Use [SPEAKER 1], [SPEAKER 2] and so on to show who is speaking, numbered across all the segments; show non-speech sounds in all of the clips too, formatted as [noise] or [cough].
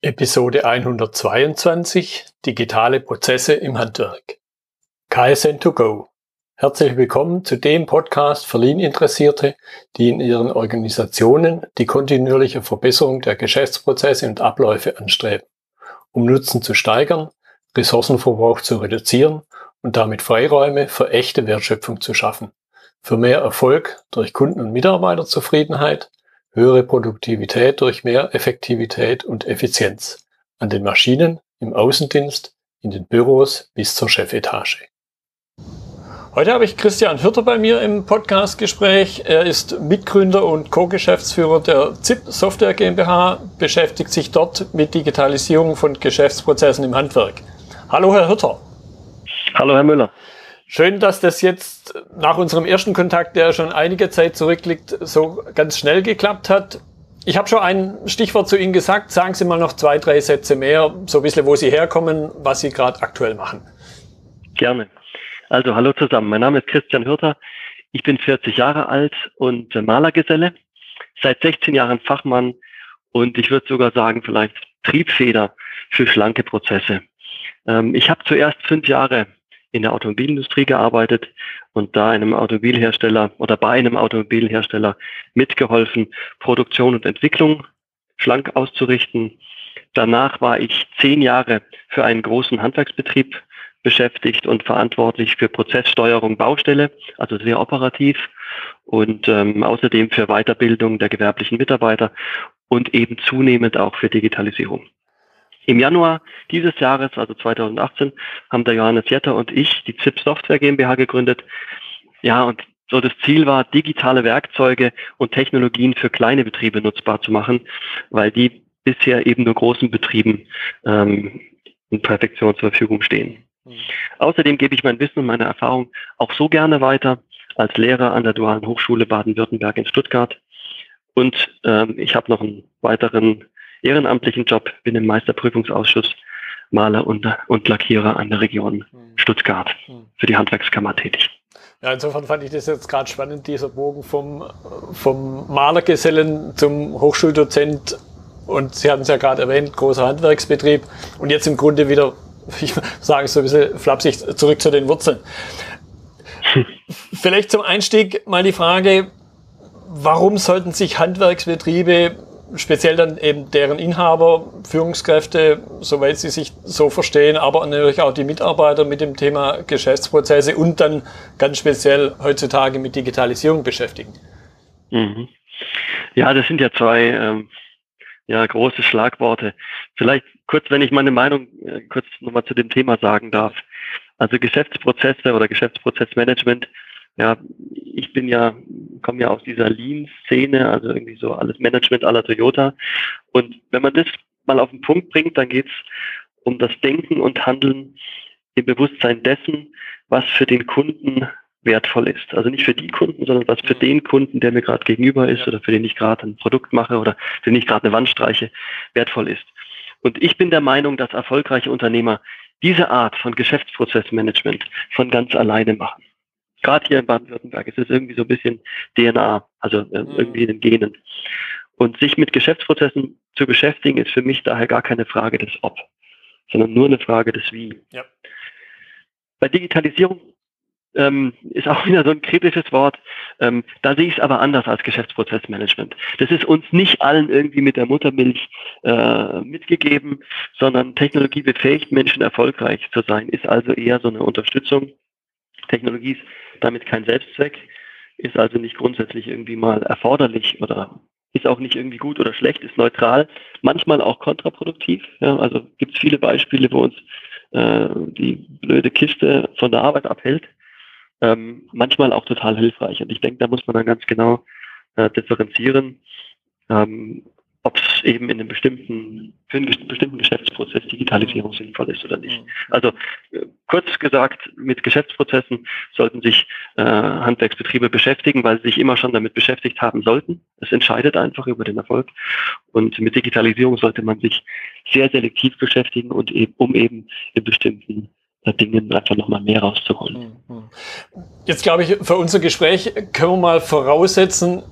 [SPEAKER 1] Episode 122 Digitale Prozesse im Handwerk. KSN2Go. Herzlich willkommen zu dem Podcast für Lean-Interessierte, die in ihren Organisationen die kontinuierliche Verbesserung der Geschäftsprozesse und Abläufe anstreben, um Nutzen zu steigern, Ressourcenverbrauch zu reduzieren und damit Freiräume für echte Wertschöpfung zu schaffen, für mehr Erfolg durch Kunden- und Mitarbeiterzufriedenheit höhere Produktivität durch mehr Effektivität und Effizienz an den Maschinen, im Außendienst, in den Büros bis zur Chefetage. Heute habe ich Christian Hürter bei mir im Podcastgespräch. Er ist Mitgründer und Co-Geschäftsführer der ZIP Software GmbH, beschäftigt sich dort mit Digitalisierung von Geschäftsprozessen im Handwerk. Hallo, Herr Hürter.
[SPEAKER 2] Hallo, Herr Müller.
[SPEAKER 1] Schön, dass das jetzt nach unserem ersten Kontakt, der schon einige Zeit zurückliegt, so ganz schnell geklappt hat. Ich habe schon ein Stichwort zu Ihnen gesagt. Sagen Sie mal noch zwei, drei Sätze mehr, so ein bisschen, wo Sie herkommen, was Sie gerade aktuell machen.
[SPEAKER 2] Gerne. Also hallo zusammen. Mein Name ist Christian Hürter. Ich bin 40 Jahre alt und Malergeselle. Seit 16 Jahren Fachmann und ich würde sogar sagen, vielleicht Triebfeder für schlanke Prozesse. Ähm, ich habe zuerst fünf Jahre in der Automobilindustrie gearbeitet und da einem Automobilhersteller oder bei einem Automobilhersteller mitgeholfen, Produktion und Entwicklung schlank auszurichten. Danach war ich zehn Jahre für einen großen Handwerksbetrieb beschäftigt und verantwortlich für Prozesssteuerung Baustelle, also sehr operativ und ähm, außerdem für Weiterbildung der gewerblichen Mitarbeiter und eben zunehmend auch für Digitalisierung. Im Januar dieses Jahres, also 2018, haben der Johannes Jetter und ich die ZIP Software GmbH gegründet. Ja, und so das Ziel war, digitale Werkzeuge und Technologien für kleine Betriebe nutzbar zu machen, weil die bisher eben nur großen Betrieben ähm, in Perfektion zur Verfügung stehen. Mhm. Außerdem gebe ich mein Wissen und meine Erfahrung auch so gerne weiter als Lehrer an der Dualen Hochschule Baden-Württemberg in Stuttgart. Und ähm, ich habe noch einen weiteren ehrenamtlichen Job, bin im Meisterprüfungsausschuss Maler und, und Lackierer an der Region hm. Stuttgart hm. für die Handwerkskammer tätig.
[SPEAKER 1] Ja, insofern fand ich das jetzt gerade spannend, dieser Bogen vom, vom Malergesellen zum Hochschuldozent und Sie hatten es ja gerade erwähnt, großer Handwerksbetrieb und jetzt im Grunde wieder, [laughs] ich sage so ein bisschen flapsig, zurück zu den Wurzeln. [laughs] Vielleicht zum Einstieg mal die Frage, warum sollten sich Handwerksbetriebe speziell dann eben deren Inhaber, Führungskräfte, soweit sie sich so verstehen, aber natürlich auch die Mitarbeiter mit dem Thema Geschäftsprozesse und dann ganz speziell heutzutage mit Digitalisierung beschäftigen.
[SPEAKER 2] Mhm. Ja, das sind ja zwei ähm, ja, große Schlagworte. Vielleicht kurz, wenn ich meine Meinung äh, kurz nochmal zu dem Thema sagen darf. Also Geschäftsprozesse oder Geschäftsprozessmanagement ja, ich bin ja, komme ja aus dieser Lean-Szene, also irgendwie so alles Management aller Toyota. Und wenn man das mal auf den Punkt bringt, dann geht's um das Denken und Handeln im Bewusstsein dessen, was für den Kunden wertvoll ist. Also nicht für die Kunden, sondern was für mhm. den Kunden, der mir gerade gegenüber ist oder für den ich gerade ein Produkt mache oder für den ich gerade eine Wand streiche, wertvoll ist. Und ich bin der Meinung, dass erfolgreiche Unternehmer diese Art von Geschäftsprozessmanagement von ganz alleine machen gerade hier in Baden-Württemberg ist es irgendwie so ein bisschen DNA, also äh, mhm. irgendwie in den Genen. Und sich mit Geschäftsprozessen zu beschäftigen, ist für mich daher gar keine Frage des Ob, sondern nur eine Frage des Wie. Ja. Bei Digitalisierung ähm, ist auch [laughs] wieder so ein kritisches Wort. Ähm, da sehe ich es aber anders als Geschäftsprozessmanagement. Das ist uns nicht allen irgendwie mit der Muttermilch äh, mitgegeben, sondern Technologie befähigt Menschen erfolgreich zu sein, ist also eher so eine Unterstützung. Technologie ist damit kein Selbstzweck, ist also nicht grundsätzlich irgendwie mal erforderlich oder ist auch nicht irgendwie gut oder schlecht, ist neutral, manchmal auch kontraproduktiv. Ja, also gibt es viele Beispiele, wo uns äh, die blöde Kiste von der Arbeit abhält. Ähm, manchmal auch total hilfreich. Und ich denke, da muss man dann ganz genau äh, differenzieren. Ähm, ob es eben in einem bestimmten, für einen bestimmten Geschäftsprozess Digitalisierung sinnvoll ist oder nicht. Mhm. Also äh, kurz gesagt, mit Geschäftsprozessen sollten sich äh, Handwerksbetriebe beschäftigen, weil sie sich immer schon damit beschäftigt haben sollten. Es entscheidet einfach über den Erfolg. Und mit Digitalisierung sollte man sich sehr selektiv beschäftigen und eben, um eben in bestimmten äh, Dingen einfach nochmal mehr rauszuholen.
[SPEAKER 1] Mhm. Jetzt glaube ich, für unser Gespräch können wir mal voraussetzen,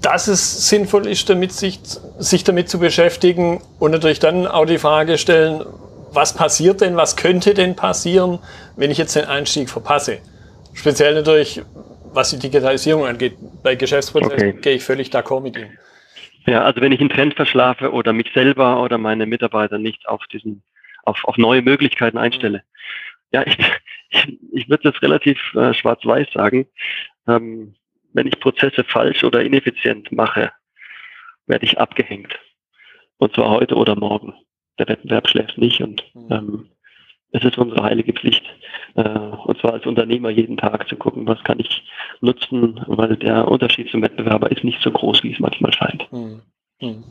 [SPEAKER 1] dass es sinnvoll ist, damit sich, sich damit zu beschäftigen und natürlich dann auch die Frage stellen, was passiert denn, was könnte denn passieren, wenn ich jetzt den Einstieg verpasse? Speziell natürlich, was die Digitalisierung angeht. Bei Geschäftsprozessen okay. gehe ich völlig d'accord mit Ihnen.
[SPEAKER 2] Ja, also wenn ich einen Trend verschlafe oder mich selber oder meine Mitarbeiter nicht auf diesen, auf, auf neue Möglichkeiten einstelle. Ja, ich, [laughs] ich, ich würde das relativ äh, schwarz-weiß sagen. Ähm, wenn ich Prozesse falsch oder ineffizient mache, werde ich abgehängt. Und zwar heute oder morgen. Der Wettbewerb schläft nicht und mhm. ähm, es ist unsere heilige Pflicht, äh, und zwar als Unternehmer jeden Tag zu gucken, was kann ich nutzen, weil der Unterschied zum Wettbewerber ist nicht so groß, wie es manchmal scheint. Hm. Hm.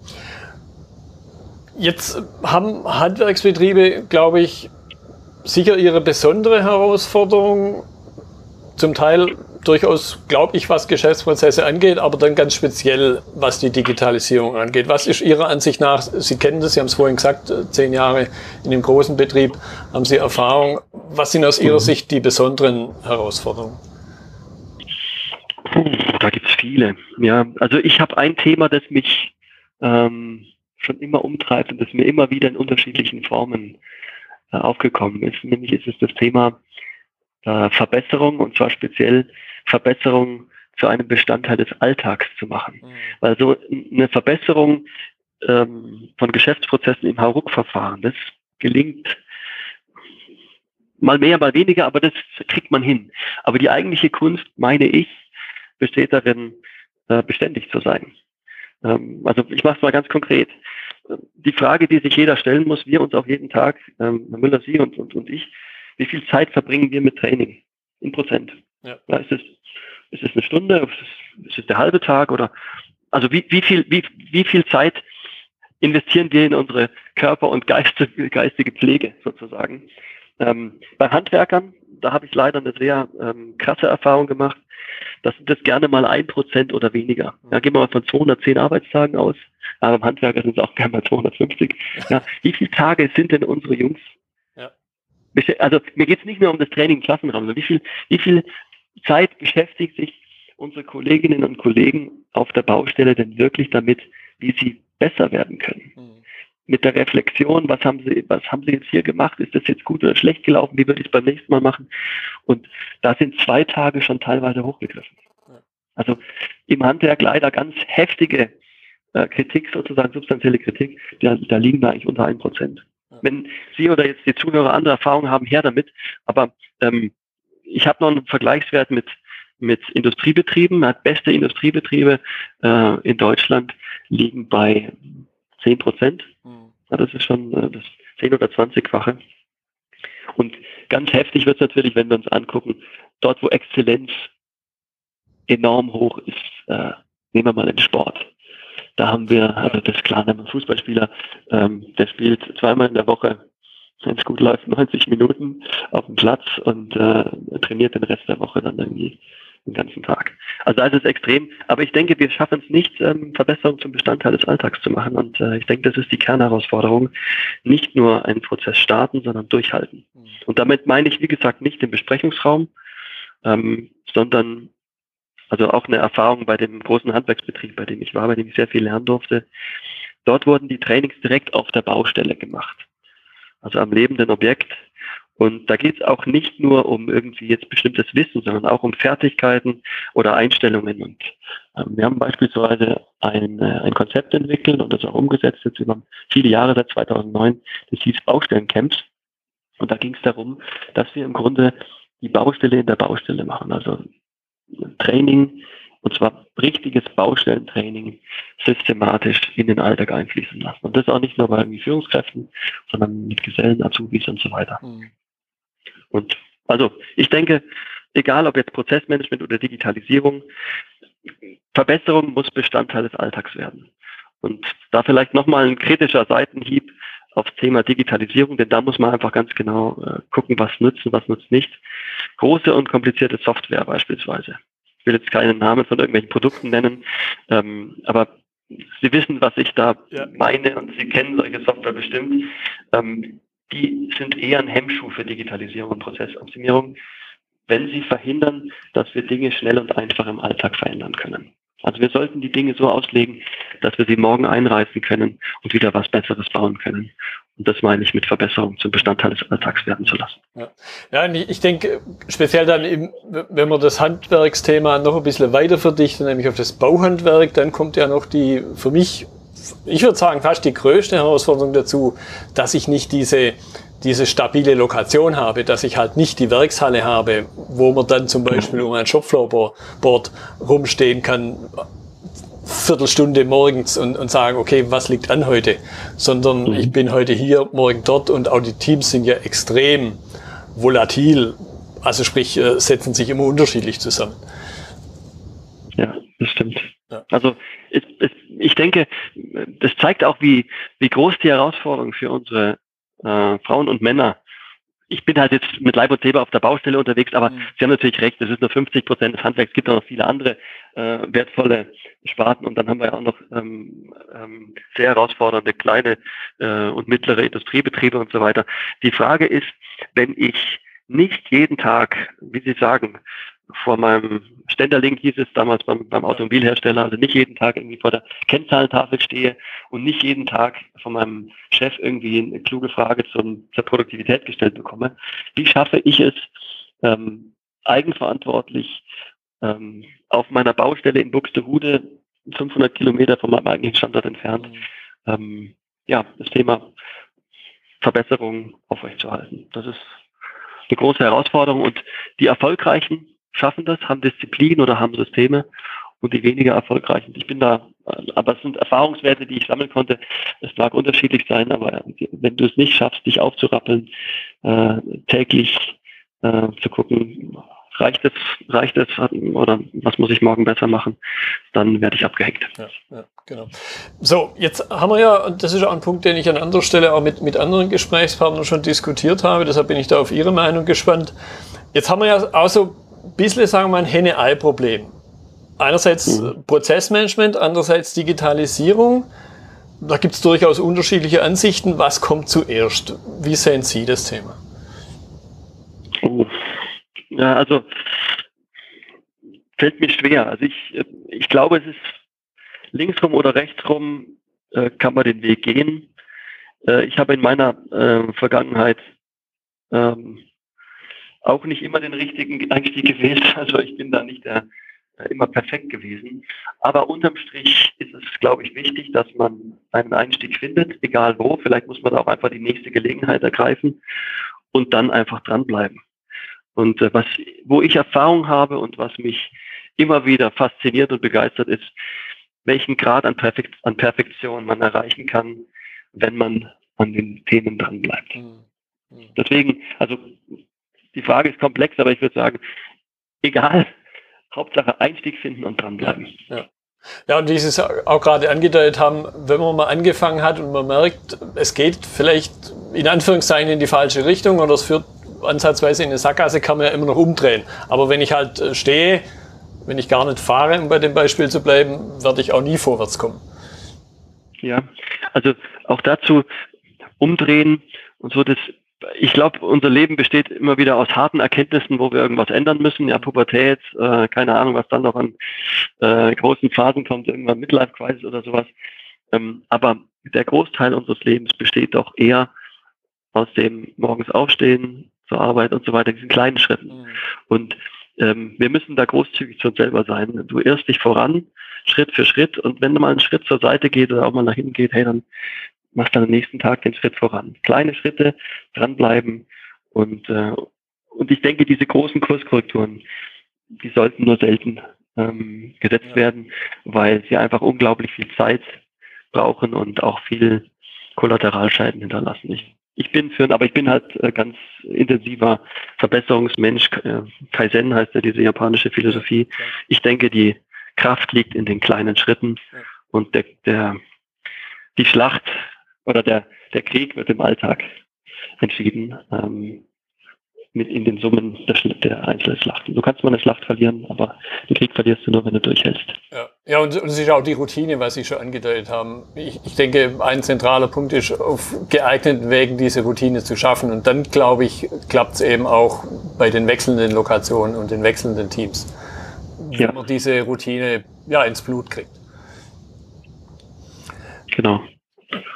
[SPEAKER 1] Jetzt haben Handwerksbetriebe, glaube ich, sicher ihre besondere Herausforderung. Zum Teil durchaus, glaube ich, was Geschäftsprozesse angeht, aber dann ganz speziell, was die Digitalisierung angeht. Was ist Ihrer Ansicht nach, Sie kennen das, Sie haben es vorhin gesagt, zehn Jahre in dem großen Betrieb, haben Sie Erfahrung. Was sind aus Ihrer mhm. Sicht die besonderen Herausforderungen?
[SPEAKER 2] Puh, da gibt es viele. Ja, also ich habe ein Thema, das mich ähm, schon immer umtreibt und das mir immer wieder in unterschiedlichen Formen äh, aufgekommen ist. Nämlich ist es das Thema äh, Verbesserung und zwar speziell Verbesserung zu einem Bestandteil des Alltags zu machen. Mhm. Weil so eine Verbesserung ähm, von Geschäftsprozessen im Hauruck-Verfahren, das gelingt mal mehr, mal weniger, aber das kriegt man hin. Aber die eigentliche Kunst, meine ich, besteht darin, äh, beständig zu sein. Ähm, also ich mache es mal ganz konkret. Die Frage, die sich jeder stellen muss, wir uns auch jeden Tag, ähm, Herr Müller, Sie und, und, und ich, wie viel Zeit verbringen wir mit Training? In Prozent. Ja. ja ist, es, ist es eine Stunde? Ist es, ist es der halbe Tag? Oder also wie, wie, viel, wie, wie viel Zeit investieren wir in unsere Körper- und geistige, geistige Pflege sozusagen? Ähm, bei Handwerkern, da habe ich leider eine sehr ähm, krasse Erfahrung gemacht. Das sind das gerne mal ein Prozent oder weniger. Ja, gehen wir mal von 210 Arbeitstagen aus. Aber beim Handwerker sind es auch gerne mal 250. Ja, wie viele Tage sind denn unsere Jungs also mir geht es nicht mehr um das Training im Klassenraum, sondern wie viel, wie viel Zeit beschäftigt sich unsere Kolleginnen und Kollegen auf der Baustelle denn wirklich damit, wie sie besser werden können? Mhm. Mit der Reflexion, was haben sie, was haben sie jetzt hier gemacht? Ist das jetzt gut oder schlecht gelaufen? Wie würde ich es beim nächsten Mal machen? Und da sind zwei Tage schon teilweise hochgegriffen. Also im Handwerk leider ganz heftige äh, Kritik, sozusagen substanzielle Kritik, da, da liegen wir eigentlich unter 1%. Wenn Sie oder jetzt die Zuhörer andere Erfahrungen haben, her damit. Aber ähm, ich habe noch einen Vergleichswert mit, mit Industriebetrieben. Beste Industriebetriebe äh, in Deutschland liegen bei 10 Prozent. Mhm. Ja, das ist schon äh, das 10 oder 20-fache. Und ganz heftig wird es natürlich, wenn wir uns angucken, dort wo Exzellenz enorm hoch ist, äh, nehmen wir mal den Sport. Da haben wir, also das ist klar, ein Fußballspieler, ähm, der spielt zweimal in der Woche, wenn es gut läuft, 90 Minuten auf dem Platz und äh, trainiert den Rest der Woche dann irgendwie den ganzen Tag. Also da ist es extrem. Aber ich denke, wir schaffen es nicht, ähm, Verbesserungen zum Bestandteil des Alltags zu machen. Und äh, ich denke, das ist die Kernherausforderung. Nicht nur einen Prozess starten, sondern durchhalten. Mhm. Und damit meine ich, wie gesagt, nicht den Besprechungsraum, ähm, sondern also auch eine Erfahrung bei dem großen Handwerksbetrieb, bei dem ich war, bei dem ich sehr viel lernen durfte. Dort wurden die Trainings direkt auf der Baustelle gemacht. Also am lebenden Objekt. Und da geht es auch nicht nur um irgendwie jetzt bestimmtes Wissen, sondern auch um Fertigkeiten oder Einstellungen. Und ähm, wir haben beispielsweise ein, äh, ein Konzept entwickelt und das auch umgesetzt jetzt über viele Jahre, seit 2009. Das hieß Baustellencamps. Und da ging es darum, dass wir im Grunde die Baustelle in der Baustelle machen. Also Training, und zwar richtiges Baustellentraining, systematisch in den Alltag einfließen lassen. Und das auch nicht nur bei Führungskräften, sondern mit Gesellen, Azubis und so weiter. Mhm. Und also ich denke, egal ob jetzt Prozessmanagement oder Digitalisierung, Verbesserung muss Bestandteil des Alltags werden. Und da vielleicht nochmal ein kritischer Seitenhieb aufs Thema Digitalisierung, denn da muss man einfach ganz genau äh, gucken, was nützt und was nützt nicht. Große und komplizierte Software beispielsweise. Ich will jetzt keinen Namen von irgendwelchen Produkten nennen, ähm, aber Sie wissen, was ich da ja. meine und Sie kennen solche Software bestimmt. Ähm, die sind eher ein Hemmschuh für Digitalisierung und Prozessoptimierung, wenn sie verhindern, dass wir Dinge schnell und einfach im Alltag verändern können. Also wir sollten die Dinge so auslegen, dass wir sie morgen einreißen können und wieder was Besseres bauen können. Und das meine ich mit Verbesserung zum Bestandteil des Alltags werden zu lassen.
[SPEAKER 1] Ja, ja und ich denke, speziell dann, im, wenn man das Handwerksthema noch ein bisschen weiter verdichtet, nämlich auf das Bauhandwerk, dann kommt ja noch die, für mich, ich würde sagen, fast die größte Herausforderung dazu, dass ich nicht diese, diese stabile Lokation habe, dass ich halt nicht die Werkshalle habe, wo man dann zum Beispiel um ein Shopfloorboard rumstehen kann, Viertelstunde morgens und, und sagen, okay, was liegt an heute, sondern mhm. ich bin heute hier, morgen dort und auch die Teams sind ja extrem volatil, also sprich, äh, setzen sich immer unterschiedlich zusammen.
[SPEAKER 2] Ja, das stimmt. Ja. Also es, ich denke, das zeigt auch, wie, wie groß die Herausforderung für unsere äh, Frauen und Männer ich bin halt jetzt mit Leib und Leber auf der Baustelle unterwegs, aber mhm. Sie haben natürlich recht, das ist nur 50 Prozent des Handwerks. Es gibt auch noch viele andere äh, wertvolle Sparten und dann haben wir ja auch noch ähm, ähm, sehr herausfordernde kleine äh, und mittlere Industriebetriebe und so weiter. Die Frage ist, wenn ich nicht jeden Tag, wie Sie sagen, vor meinem Ständerling hieß es damals beim, beim Automobilhersteller, also nicht jeden Tag irgendwie vor der Kennzahlentafel stehe und nicht jeden Tag von meinem Chef irgendwie eine kluge Frage zum, zur Produktivität gestellt bekomme. Wie schaffe ich es, ähm, eigenverantwortlich ähm, auf meiner Baustelle in Buxtehude, 500 Kilometer von meinem eigentlichen Standort entfernt, mhm. ähm, ja, das Thema Verbesserung aufrechtzuerhalten. Das ist eine große Herausforderung und die Erfolgreichen schaffen das, haben Disziplin oder haben Systeme und die weniger erfolgreichen. Ich bin da, aber es sind Erfahrungswerte, die ich sammeln konnte. Es mag unterschiedlich sein, aber wenn du es nicht schaffst, dich aufzurappeln, äh, täglich äh, zu gucken, reicht es, reicht es oder was muss ich morgen besser machen, dann werde ich abgehängt. Ja,
[SPEAKER 1] ja, genau. So, jetzt haben wir ja, und das ist auch ein Punkt, den ich an anderer Stelle auch mit, mit anderen Gesprächspartnern schon diskutiert habe, deshalb bin ich da auf Ihre Meinung gespannt. Jetzt haben wir ja auch so bisschen, sagen wir mal, ein Henne-Ei-Problem. Einerseits mhm. Prozessmanagement, andererseits Digitalisierung. Da gibt es durchaus unterschiedliche Ansichten. Was kommt zuerst? Wie sehen Sie das Thema?
[SPEAKER 2] Ja, also fällt mir schwer. Also ich, ich glaube, es ist linksrum oder rechtsrum äh, kann man den Weg gehen. Äh, ich habe in meiner äh, Vergangenheit ähm, auch nicht immer den richtigen Einstieg gewählt. [laughs] Also ich bin da nicht der, äh, immer perfekt gewesen. Aber unterm Strich ist es, glaube ich, wichtig, dass man einen Einstieg findet, egal wo. Vielleicht muss man da auch einfach die nächste Gelegenheit ergreifen und dann einfach dranbleiben. Und äh, was, wo ich Erfahrung habe und was mich immer wieder fasziniert und begeistert ist, welchen Grad an, Perfekt, an Perfektion man erreichen kann, wenn man an den Themen dranbleibt. Mhm. mhm. Deswegen, also die Frage ist komplex, aber ich würde sagen, egal, Hauptsache Einstieg finden und dranbleiben.
[SPEAKER 1] Ja. Ja, und wie Sie es auch gerade angedeutet haben, wenn man mal angefangen hat und man merkt, es geht vielleicht in Anführungszeichen in die falsche Richtung oder es führt ansatzweise in eine Sackgasse, kann man ja immer noch umdrehen. Aber wenn ich halt äh, stehe, wenn ich gar nicht fahre, um bei dem Beispiel zu bleiben, werde ich auch nie vorwärts kommen.
[SPEAKER 2] Ja, also auch dazu umdrehen und so, das ich glaube, unser Leben besteht immer wieder aus harten Erkenntnissen, wo wir irgendwas ändern müssen. Ja, Pubertät, äh, keine Ahnung, was dann noch an äh, großen Phasen kommt, irgendwann Midlife Crisis oder sowas. Ähm, aber der Großteil unseres Lebens besteht doch eher aus dem morgens aufstehen, zur Arbeit und so weiter, diesen kleinen Schritten. Mhm. Und ähm, wir müssen da großzügig zu uns selber sein. Du irrst dich voran, Schritt für Schritt. Und wenn du mal einen Schritt zur Seite geht oder auch mal nach hinten geht, hey, dann machst dann am nächsten Tag den Schritt voran. Kleine Schritte, dranbleiben und, äh, und ich denke, diese großen Kurskorrekturen, die sollten nur selten ähm, gesetzt ja. werden, weil sie einfach unglaublich viel Zeit brauchen und auch viel Kollateralscheiden hinterlassen. Ich, ich bin für, aber ich bin halt äh, ganz intensiver Verbesserungsmensch. Äh, Kaizen heißt ja diese japanische Philosophie. Ich denke, die Kraft liegt in den kleinen Schritten und der, der, die Schlacht oder der, der Krieg wird im Alltag entschieden, ähm, mit in den Summen der, der einzelnen Schlachten. Du kannst mal eine Schlacht verlieren, aber den Krieg verlierst du nur, wenn du durchhältst.
[SPEAKER 1] Ja, ja und, und es ist auch die Routine, was Sie schon angedeutet haben. Ich, ich denke, ein zentraler Punkt ist, auf geeigneten Wegen diese Routine zu schaffen. Und dann, glaube ich, klappt es eben auch bei den wechselnden Lokationen und den wechselnden Teams. ja. wenn man diese Routine ja, ins Blut kriegt.
[SPEAKER 2] Genau.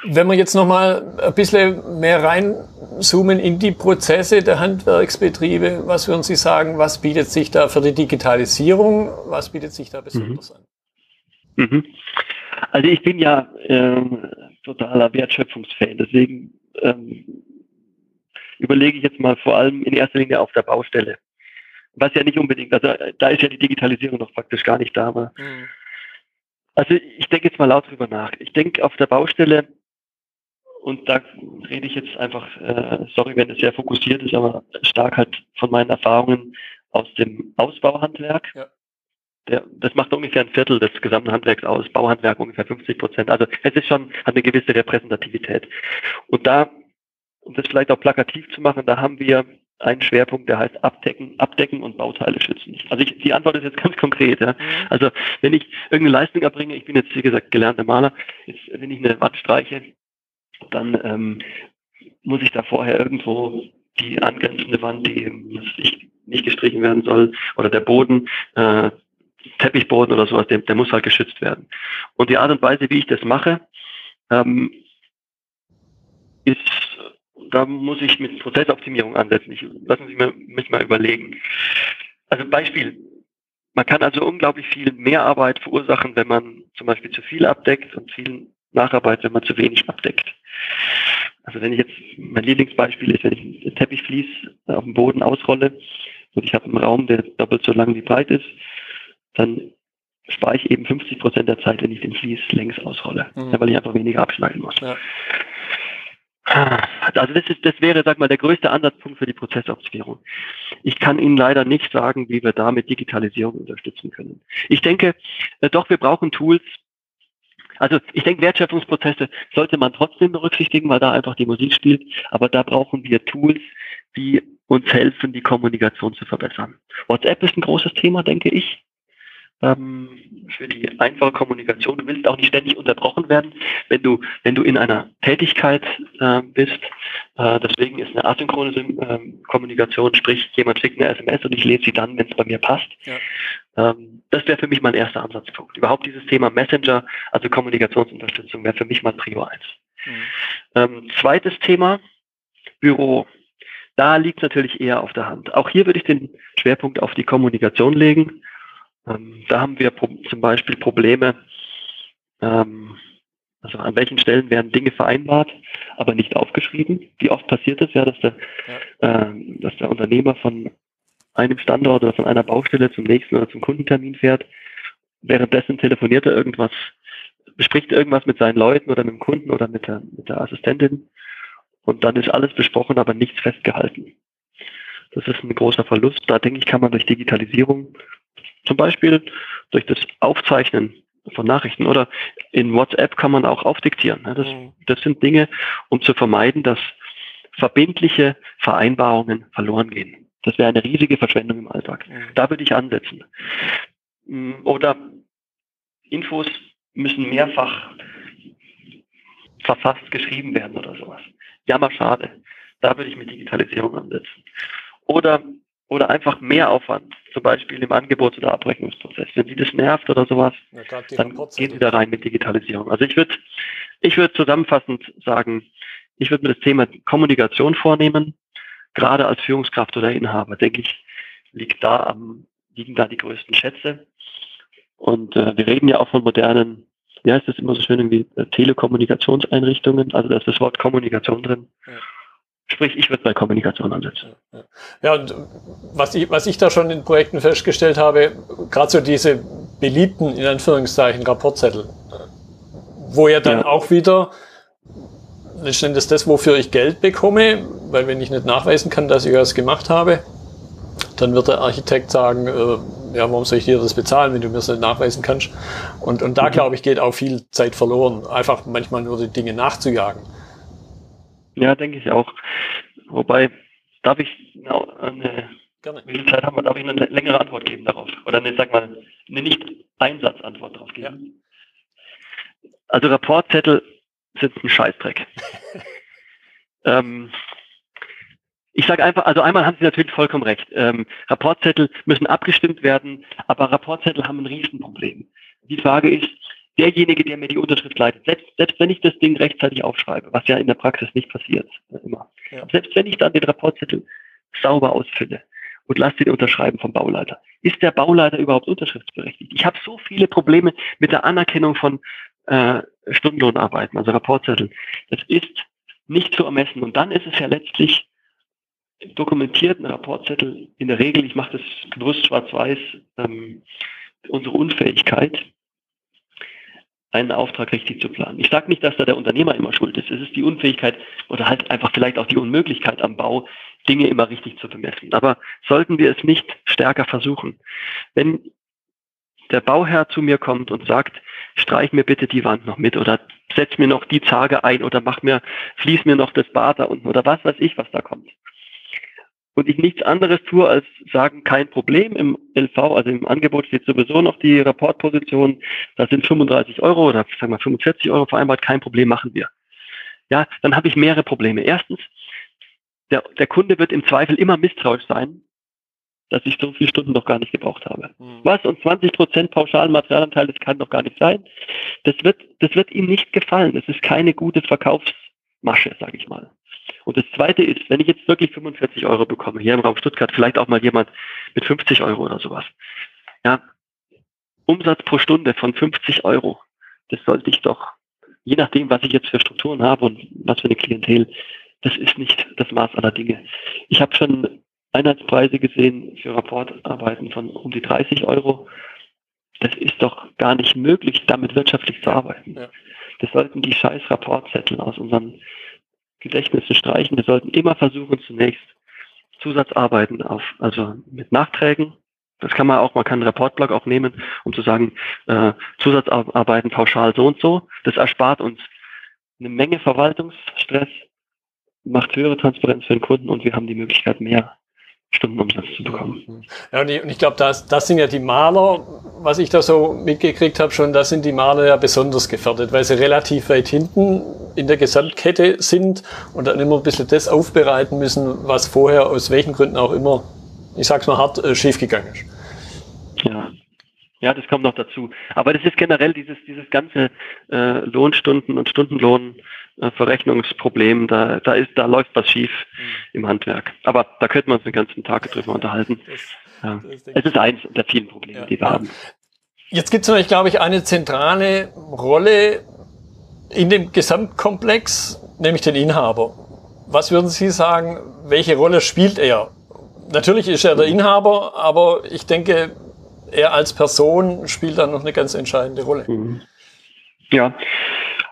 [SPEAKER 1] Wenn wir jetzt nochmal ein bisschen mehr reinzoomen in die Prozesse der Handwerksbetriebe, was würden Sie sagen, was bietet sich da für die Digitalisierung, was bietet sich da besonders mhm. an?
[SPEAKER 2] Mhm. Also ich bin ja ähm, totaler Wertschöpfungsfan, deswegen ähm, überlege ich jetzt mal vor allem in erster Linie auf der Baustelle. Was ja nicht unbedingt, also da ist ja die Digitalisierung noch praktisch gar nicht da. Aber mhm. Also ich denke jetzt mal laut drüber nach. Ich denke auf der Baustelle, und da rede ich jetzt einfach, äh, sorry, wenn es sehr fokussiert ist, aber stark halt von meinen Erfahrungen aus dem Ausbauhandwerk. Ja. Der, das macht ungefähr ein Viertel des gesamten Handwerks aus, Bauhandwerk ungefähr 50 Prozent. Also es ist schon, hat eine gewisse Repräsentativität. Und da, um das vielleicht auch plakativ zu machen, da haben wir einen Schwerpunkt, der heißt Abdecken, Abdecken und Bauteile schützen. Also ich, die Antwort ist jetzt ganz [laughs] konkret. Ja. Mhm. Also wenn ich irgendeine Leistung erbringe, ich bin jetzt wie gesagt gelernter Maler, jetzt, wenn ich eine Wand streiche, dann ähm, muss ich da vorher irgendwo die angrenzende Wand, die nicht gestrichen werden soll, oder der Boden, äh, Teppichboden oder sowas, der, der muss halt geschützt werden. Und die Art und Weise, wie ich das mache, ähm, ist da muss ich mit Prozessoptimierung ansetzen. Ich, lassen Sie mich mal überlegen. Also Beispiel. Man kann also unglaublich viel Mehrarbeit verursachen, wenn man zum Beispiel zu viel abdeckt und viel Nacharbeit, wenn man zu wenig abdeckt. Also wenn ich jetzt, mein Lieblingsbeispiel ist, wenn ich ein Teppichvlies auf dem Boden ausrolle und ich habe einen Raum, der doppelt so lang wie breit ist, dann spare ich eben 50 Prozent der Zeit, wenn ich den Vlies längs ausrolle, mhm. weil ich einfach weniger abschneiden muss. Ja. Also das ist, das wäre, sag mal, der größte Ansatzpunkt für die Prozessoptimierung. Ich kann Ihnen leider nicht sagen, wie wir damit Digitalisierung unterstützen können. Ich denke, äh, doch, wir brauchen Tools. Also ich denke, Wertschöpfungsprozesse sollte man trotzdem berücksichtigen, weil da einfach die Musik spielt. Aber da brauchen wir Tools, die uns helfen, die Kommunikation zu verbessern. WhatsApp ist ein großes Thema, denke ich ähm, für die einfache Kommunikation. Du willst auch nicht ständig unterbrochen werden, wenn du, wenn du in einer Tätigkeit äh, bist. Äh, deswegen ist eine asynchrone äh, Kommunikation, sprich jemand schickt eine SMS und ich lese sie dann, wenn es bei mir passt. Ja. Ähm, das wäre für mich mein erster Ansatzpunkt. Überhaupt dieses Thema Messenger, also Kommunikationsunterstützung, wäre für mich mal Prio 1. Mhm. Ähm, zweites Thema, Büro. Da liegt natürlich eher auf der Hand. Auch hier würde ich den Schwerpunkt auf die Kommunikation legen. Ähm, da haben wir zum Beispiel Probleme, ähm, also an welchen Stellen werden Dinge vereinbart, aber nicht aufgeschrieben. Wie oft passiert es ja, dass der, ja. Äh, dass der Unternehmer von einem Standort oder von einer Baustelle zum nächsten oder zum Kundentermin fährt. Währenddessen telefoniert er irgendwas, bespricht irgendwas mit seinen Leuten oder mit dem Kunden oder mit der, mit der Assistentin. Und dann ist alles besprochen, aber nichts festgehalten. Das ist ein großer Verlust. Da denke ich, kann man durch Digitalisierung zum Beispiel durch das Aufzeichnen von Nachrichten oder in WhatsApp kann man auch aufdiktieren. Das, mhm. das sind Dinge, um zu vermeiden, dass verbindliche Vereinbarungen verloren gehen. Das wäre eine riesige Verschwendung im Alltag. Mhm. Da würde ich ansetzen. Mm, oder Infos müssen mehrfach verfasst geschrieben werden oder sowas. Jammer schade. Da würde ich mit Digitalisierung ansetzen. Oder oder einfach mehr Aufwand, zum Beispiel im Angebots- oder Abrechnungsprozess. Wenn Sie das nervt oder sowas, ja, dann gehen Sie da rein mit Digitalisierung. Also ich würde ich würde zusammenfassend sagen, ich würde mir das Thema Kommunikation vornehmen. Gerade als Führungskraft oder Inhaber, denke ich, liegt da am, liegen da die größten Schätze. Und äh, wir reden ja auch von modernen, ja, ist das immer so schön irgendwie äh, Telekommunikationseinrichtungen, also da ist das Wort Kommunikation drin. Ja. Sprich, ich würde bei Kommunikation ansetzen.
[SPEAKER 1] Ja, und was ich, was ich da schon in Projekten festgestellt habe, gerade so diese beliebten, in Anführungszeichen, Rapportzettel, wo ja dann ja. auch wieder letzten Endes das, wofür ich Geld bekomme, weil wenn ich nicht nachweisen kann, dass ich das gemacht habe, dann wird der Architekt sagen, äh, ja, warum soll ich dir das bezahlen, wenn du mir das nicht nachweisen kannst? Und, und da, mhm. glaube ich, geht auch viel Zeit verloren, einfach manchmal nur die Dinge nachzujagen.
[SPEAKER 2] Ja, denke ich auch. Wobei, darf ich eine, Gerne. wie viel Zeit haben wir, darf ich eine längere Antwort geben darauf? Oder eine, sag mal, eine Nicht-Einsatzantwort darauf geben? Ja. Also Rapportzettel sind ein Scheißdreck. [laughs] ähm, ich sage einfach, also einmal haben Sie natürlich vollkommen recht. Ähm, Rapportzettel müssen abgestimmt werden, aber Rapportzettel haben ein Riesenproblem. Die Frage ist, derjenige, der mir die Unterschrift leitet, selbst, selbst wenn ich das Ding rechtzeitig aufschreibe, was ja in der Praxis nicht passiert, immer, ja. selbst wenn ich dann den Rapportzettel sauber ausfülle und lasse den unterschreiben vom Bauleiter, ist der Bauleiter überhaupt unterschriftsberechtigt? Ich habe so viele Probleme mit der Anerkennung von äh, Stundenlohnarbeiten, also Rapportzetteln. Das ist nicht zu ermessen. Und dann ist es ja letztlich dokumentierten Rapportzettel in der Regel, ich mache das bewusst schwarz-weiß, ähm, unsere Unfähigkeit, einen Auftrag richtig zu planen. Ich sage nicht, dass da der Unternehmer immer schuld ist. Es ist die Unfähigkeit oder halt einfach vielleicht auch die Unmöglichkeit am Bau, Dinge immer richtig zu bemessen. Aber sollten wir es nicht stärker versuchen? Wenn der Bauherr zu mir kommt und sagt, streich mir bitte die Wand noch mit oder setz mir noch die Zage ein oder mach mir, fließ mir noch das Bad da unten oder was weiß ich, was da kommt und ich nichts anderes tue, als sagen, kein Problem. Im LV, also im Angebot steht sowieso noch die Rapportposition, da sind 35 Euro oder sagen wir 45 Euro vereinbart, kein Problem, machen wir. Ja, dann habe ich mehrere Probleme. Erstens, der, der Kunde wird im Zweifel immer misstrauisch sein, dass ich so viele Stunden noch gar nicht gebraucht habe. Mhm. Was? Und 20 Prozent pauschalen Materialanteil, das kann doch gar nicht sein. Das wird, das wird ihm nicht gefallen. Das ist keine gute Verkaufsmasche, sage ich mal. Und das Zweite ist, wenn ich jetzt wirklich 45 Euro bekomme, hier im Raum Stuttgart, vielleicht auch mal jemand mit 50 Euro oder sowas. Ja, Umsatz pro Stunde von 50 Euro, das sollte ich doch, je nachdem, was ich jetzt für Strukturen habe und was für eine Klientel, das ist nicht das Maß aller Dinge. Ich habe schon Einheitspreise gesehen für Rapportarbeiten von um die 30 Euro. Das ist doch gar nicht möglich, damit wirtschaftlich zu arbeiten. Ja. Das sollten die scheiß Rapportzettel aus unseren Gedächtnisse streichen. Wir sollten immer versuchen, zunächst Zusatzarbeiten auf, also mit Nachträgen. Das kann man auch, man kann einen Reportblock auch nehmen, um zu sagen, äh, Zusatzarbeiten pauschal so und so. Das erspart uns eine Menge Verwaltungsstress, macht höhere Transparenz für den Kunden und wir haben die Möglichkeit, mehr Stundenumsatz zu bekommen.
[SPEAKER 1] Ja, und ich, ich glaube, das, das sind ja die Maler, was ich da so mitgekriegt habe schon, das sind die Maler ja besonders gefährdet, weil sie relativ weit hinten in der Gesamtkette sind und dann immer ein bisschen das aufbereiten müssen, was vorher aus welchen Gründen auch immer, ich sag's mal hart, äh, schiefgegangen ist.
[SPEAKER 2] Ja. Ja, das kommt noch dazu. Aber das ist generell dieses, dieses ganze äh, Lohnstunden und Stundenlohn äh, da, da ist, da läuft was schief mhm. im Handwerk. Aber da könnten wir uns den ganzen Tag drüber unterhalten. Das, ja. das es ist eins der vielen Probleme, ja. die wir haben.
[SPEAKER 1] Jetzt gibt es natürlich, glaube ich, eine zentrale Rolle in dem Gesamtkomplex, nämlich den Inhaber. Was würden Sie sagen, welche Rolle spielt er? Natürlich ist er der Inhaber, aber ich denke, er als Person spielt da noch eine ganz entscheidende Rolle. Mhm.
[SPEAKER 2] Ja,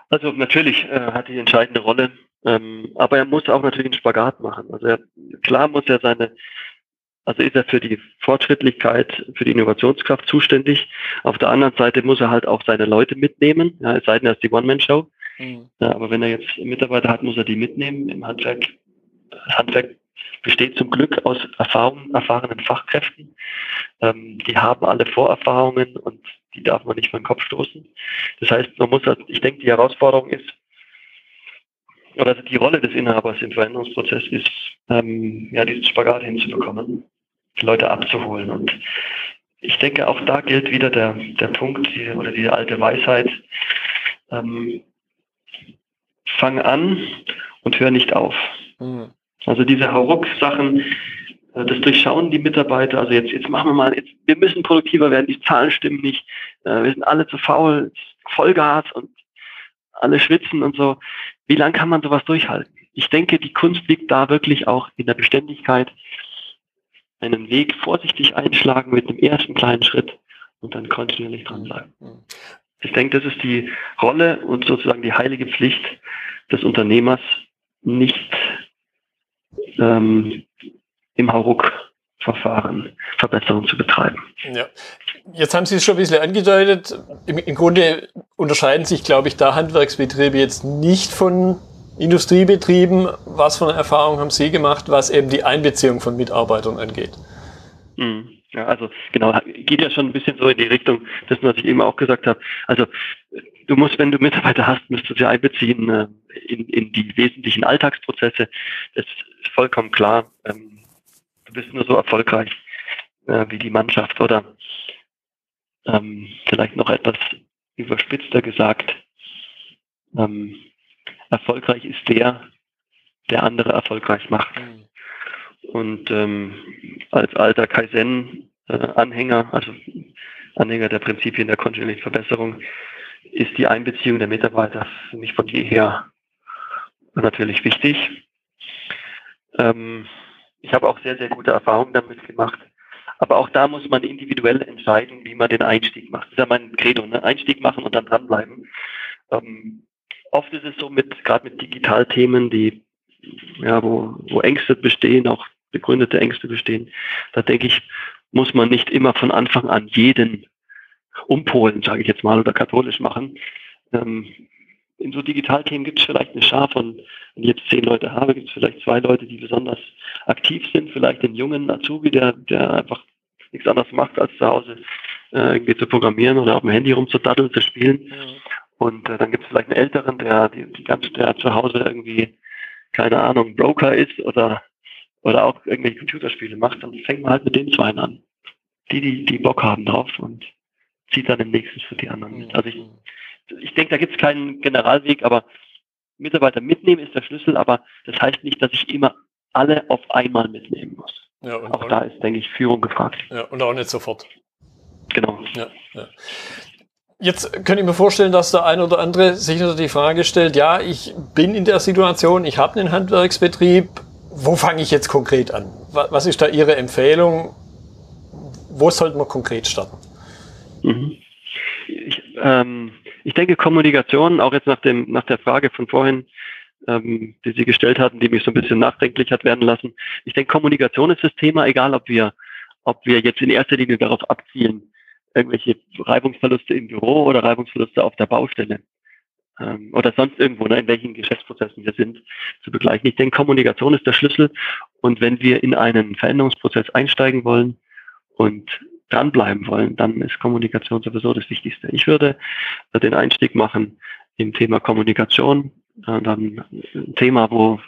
[SPEAKER 2] also natürlich äh, hat die entscheidende Rolle, ähm, aber er muss auch natürlich einen Spagat machen. Also er, klar muss er seine, also ist er für die Fortschrittlichkeit, für die Innovationskraft zuständig. Auf der anderen Seite muss er halt auch seine Leute mitnehmen, ja, es sei denn, er ist die One-Man-Show. Mhm. Ja, aber wenn er jetzt Mitarbeiter hat, muss er die mitnehmen im Handwerk. Handwerk besteht zum Glück aus Erfahrung, erfahrenen Fachkräften. Ähm, die haben alle Vorerfahrungen und die darf man nicht vor den Kopf stoßen. Das heißt, man muss, halt, ich denke, die Herausforderung ist, oder die Rolle des Inhabers im Veränderungsprozess ist, ähm, ja, diesen Spagat hinzubekommen, Leute abzuholen. Und ich denke, auch da gilt wieder der, der Punkt die, oder die alte Weisheit, ähm, fang an und hör nicht auf. Mhm. Also diese Hauruck-Sachen, äh, das durchschauen die Mitarbeiter. Also jetzt, jetzt machen wir mal, jetzt, wir müssen produktiver werden, die Zahlen stimmen nicht, äh, wir sind alle zu faul, Vollgas und alle schwitzen und so. Wie lange kann man sowas durchhalten? Ich denke, die Kunst liegt da wirklich auch in der Beständigkeit, einen Weg vorsichtig einschlagen mit dem ersten kleinen Schritt und dann kontinuierlich dranbleiben. Mhm. Ich denke, das ist die Rolle und sozusagen die heilige Pflicht des Unternehmers, nicht ähm, im Hauruck-Verfahren Verbesserungen zu betreiben.
[SPEAKER 1] Ja. Jetzt haben Sie es schon ein bisschen angedeutet. Im, Im, Grunde unterscheiden sich, glaube ich, da Handwerksbetriebe jetzt nicht von Industriebetrieben. Was für eine Erfahrung haben Sie gemacht, was eben die Einbeziehung von Mitarbeitern angeht?
[SPEAKER 2] Mhm. Ja, also genau, geht ja schon ein bisschen so in die Richtung dessen, was ich eben auch gesagt habe. Also du musst, wenn du Mitarbeiter hast, müsst du sie einbeziehen äh, in, in die wesentlichen Alltagsprozesse. Das ist vollkommen klar. Ähm, du bist nur so erfolgreich äh, wie die Mannschaft oder ähm, vielleicht noch etwas überspitzter gesagt. Ähm, erfolgreich ist der, der andere erfolgreich macht. Mhm. Und ähm, als alter Kaizen-Anhänger, also Anhänger der Prinzipien der kontinuierlichen Verbesserung, ist die Einbeziehung der Mitarbeiter für mich von jeher natürlich wichtig. Ähm, ich habe auch sehr, sehr gute Erfahrungen damit gemacht. Aber auch da muss man individuell entscheiden, wie man den Einstieg macht. Das ist ja mein Credo, ne? Einstieg machen und dann dranbleiben. Ähm, oft ist es so mit, gerade mit Digitalthemen, die, ja, wo, wo Ängste bestehen, auch begründete Ängste bestehen. Da denke ich, muss man nicht immer von Anfang an jeden umpolen, sage ich jetzt mal, oder katholisch machen. Ähm, in so Digitalthemen gibt es vielleicht eine Schar von, wenn ich jetzt zehn Leute habe, gibt es vielleicht zwei Leute, die besonders aktiv sind, vielleicht den jungen Azubi, der, der einfach nichts anderes macht, als zu Hause äh, irgendwie zu programmieren oder auf dem Handy rumzudaddeln, zu spielen. Mhm. Und äh, dann gibt es vielleicht einen Älteren, der, die, die ganz, der zu Hause irgendwie, keine Ahnung, Broker ist oder oder auch irgendwelche Computerspiele macht, dann fängt man halt mit den zwei an. Die, die, die Bock haben drauf und zieht dann den nächsten für die anderen mit. Also ich, ich denke, da gibt es keinen Generalweg, aber Mitarbeiter mitnehmen ist der Schlüssel, aber das heißt nicht, dass ich immer alle auf einmal mitnehmen muss. Ja, auch, auch da ist, denke ich, Führung gefragt.
[SPEAKER 1] Ja, und auch nicht sofort.
[SPEAKER 2] Genau.
[SPEAKER 1] Ja, ja. Jetzt könnte ich mir vorstellen, dass der eine oder andere sich nur die Frage stellt, ja, ich bin in der Situation, ich habe einen Handwerksbetrieb, wo fange ich jetzt konkret an? Was ist da Ihre Empfehlung? Wo sollte man konkret starten?
[SPEAKER 2] Mhm. Ich, ähm, ich, denke, Kommunikation, auch jetzt nach, dem, nach der Frage von vorhin, ähm, die Sie gestellt hatten, die mich so ein bisschen nachdenklich hat werden lassen. Ich denke, Kommunikation ist das Thema, egal ob wir, ob wir jetzt in erster Linie darauf abzielen, irgendwelche Reibungsverluste im Büro oder Reibungsverluste auf der Baustelle ähm, oder sonst irgendwo, ne, in welchen Geschäftsprozessen wir sind, zu begleichen. Ich denke, Kommunikation ist der Schlüssel. Und wenn wir in einen Veränderungsprozess einsteigen wollen und dranbleiben wollen, dann ist Kommunikation sowieso das Wichtigste. Ich würde den Einstieg machen im Thema Kommunikation, äh, dann ein Thema, wo,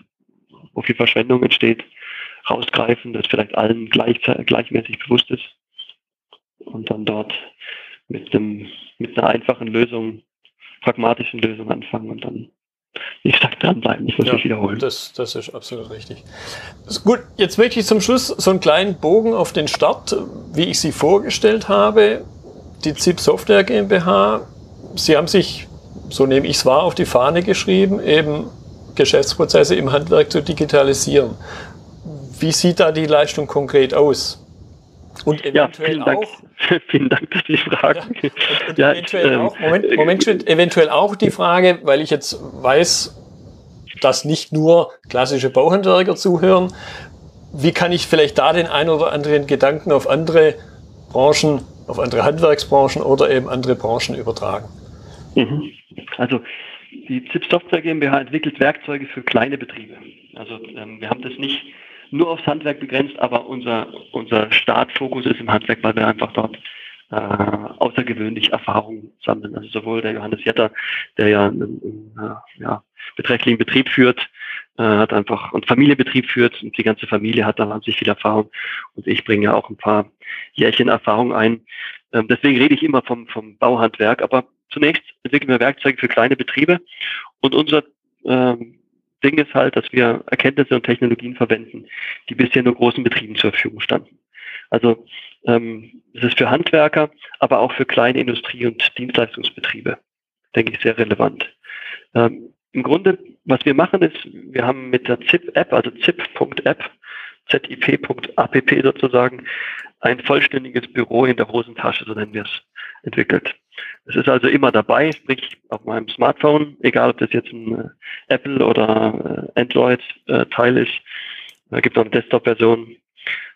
[SPEAKER 2] wo viel Verschwendung entsteht, rausgreifen, das vielleicht allen gleich, gleichmäßig bewusst ist und dann dort mit, einem, mit einer einfachen Lösung pragmatischen Lösung anfangen und dann wie gesagt, dranbleiben, nicht wirklich ja, wiederholen.
[SPEAKER 1] Das, das ist absolut richtig. Gut, jetzt möchte ich zum Schluss so einen kleinen Bogen auf den Start, wie ich Sie vorgestellt habe. Die ZIP Software GmbH, Sie haben sich, so nehme ich es wahr, auf die Fahne geschrieben, eben Geschäftsprozesse im Handwerk zu digitalisieren. Wie sieht da die Leistung konkret aus?
[SPEAKER 2] Und eventuell ja, auch. vielen Dank, [laughs] dass Sie fragen.
[SPEAKER 1] Ja, und, und ja, eventuell ähm, auch, Moment, Moment, eventuell auch die Frage, weil ich jetzt weiß, dass nicht nur klassische Bauhandwerker zuhören. Wie kann ich vielleicht da den ein oder anderen Gedanken auf andere Branchen, auf andere Handwerksbranchen oder eben andere Branchen übertragen?
[SPEAKER 2] Mhm. Also die ZIP Software GmbH entwickelt Werkzeuge für kleine Betriebe. Also ähm, wir haben das nicht nur aufs Handwerk begrenzt, aber unser, unser Startfokus ist im Handwerk, weil wir einfach dort äh, außergewöhnlich Erfahrungen sammeln. Also sowohl der Johannes Jetter, der ja einen, äh, ja, beträchtlichen Betrieb führt, äh, hat einfach und Familienbetrieb führt und die ganze Familie hat da wahnsinnig viel Erfahrung und ich bringe ja auch ein paar Jährchen Erfahrung ein. Ähm, deswegen rede ich immer vom, vom Bauhandwerk, aber zunächst entwickeln wir Werkzeuge für kleine Betriebe und unser ähm, Ding ist halt, dass wir Erkenntnisse und Technologien verwenden, die bisher nur großen Betrieben zur Verfügung standen. Also ähm, es ist für Handwerker, aber auch für kleine Industrie- und Dienstleistungsbetriebe, denke ich, sehr relevant. Ähm, Im Grunde, was wir machen, ist, wir haben mit der ZIP-App, also zip.app, zip.app sozusagen, ein vollständiges Büro in der Hosentasche, so nennen wir es, entwickelt. Es ist also immer dabei, sprich auf meinem Smartphone, egal ob das jetzt ein äh, Apple oder äh, Android-Teil äh, ist. Da gibt es auch eine Desktop-Version.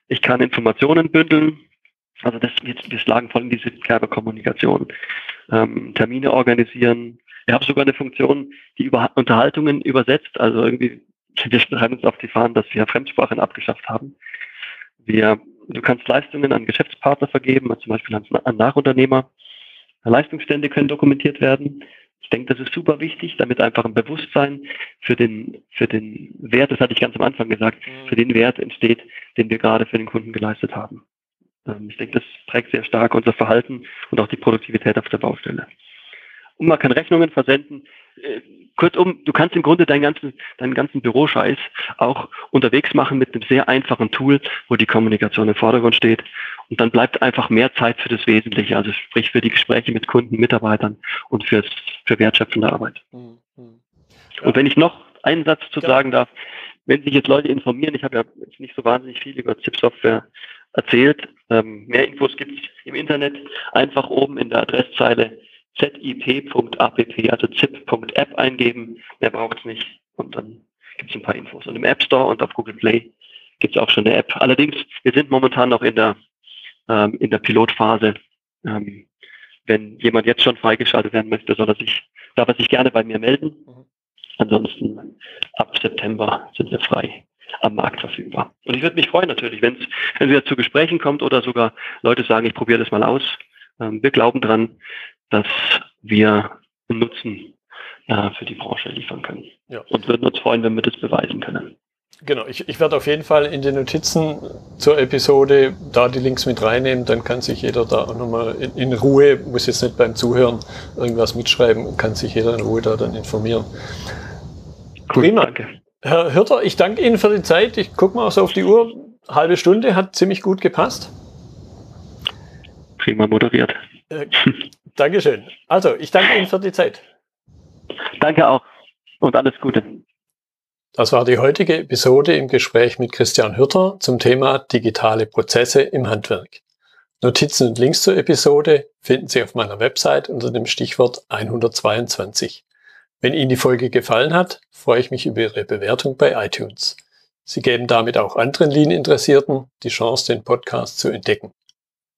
[SPEAKER 2] Ich kann Informationen bündeln. Also das, wir, schlagen voll in diese Kerbe-Kommunikation. Ähm, Termine organisieren. Wir haben sogar eine Funktion, die über Unterhaltungen übersetzt. Also irgendwie, wir schreiben uns auf die Fahnen, dass wir Fremdsprachen abgeschafft haben. Wir du kannst Leistungen an Geschäftspartner vergeben, also zum Beispiel an Nachunternehmer. Leistungsstände können dokumentiert werden. Ich denke, das ist super wichtig, damit einfach ein Bewusstsein für den, für den Wert, das hatte ich ganz am Anfang gesagt, mhm. für den Wert entsteht, den wir gerade für den Kunden geleistet haben. Ähm, ich denke, das prägt sehr stark unser Verhalten und auch die Produktivität auf der Baustelle. Und man kann Rechnungen versenden. Äh, kurzum, du kannst im Grunde deinen ganzen, deinen ganzen Büroscheiß auch unterwegs machen mit einem sehr einfachen Tool, wo die Kommunikation im Vordergrund steht. Und dann bleibt einfach mehr Zeit für das Wesentliche, also sprich für die Gespräche mit Kunden, Mitarbeitern und fürs, für wertschöpfende Arbeit. Mhm. Ja. Und wenn ich noch einen Satz zu ja. sagen darf, wenn sich jetzt Leute informieren, ich habe ja jetzt nicht so wahnsinnig viel über ZIP-Software erzählt, ähm, mehr Infos gibt es im Internet, einfach oben in der Adresszeile zip.app, also zip.app eingeben, mehr braucht es nicht und dann gibt es ein paar Infos. Und im App Store und auf Google Play gibt es auch schon eine App. Allerdings, wir sind momentan noch in der, ähm, in der Pilotphase. Ähm, wenn jemand jetzt schon freigeschaltet werden möchte, soll er sich, darf er sich gerne bei mir melden. Mhm. Ansonsten ab September sind wir frei am Markt verfügbar. Und ich würde mich freuen natürlich, wenn es entweder zu Gesprächen kommt oder sogar Leute sagen, ich probiere das mal aus. Ähm, wir glauben dran, dass wir einen Nutzen äh, für die Branche liefern können. Ja. Und würden uns freuen, wenn wir das beweisen können.
[SPEAKER 1] Genau, ich, ich werde auf jeden Fall in den Notizen zur Episode da die Links mit reinnehmen, dann kann sich jeder da auch nochmal in, in Ruhe, muss jetzt nicht beim Zuhören irgendwas mitschreiben, kann sich jeder in Ruhe da dann informieren. Cool, Prima. Danke. Herr Hürter, ich danke Ihnen für die Zeit. Ich gucke mal so auf die Uhr. Halbe Stunde hat ziemlich gut gepasst.
[SPEAKER 2] Prima moderiert.
[SPEAKER 1] Äh, [laughs] Dankeschön. Also, ich danke Ihnen für die Zeit.
[SPEAKER 2] Danke auch und alles Gute.
[SPEAKER 1] Das war die heutige Episode im Gespräch mit Christian Hürter zum Thema digitale Prozesse im Handwerk. Notizen und Links zur Episode finden Sie auf meiner Website unter dem Stichwort 122. Wenn Ihnen die Folge gefallen hat, freue ich mich über Ihre Bewertung bei iTunes. Sie geben damit auch anderen Lean-Interessierten die Chance, den Podcast zu entdecken.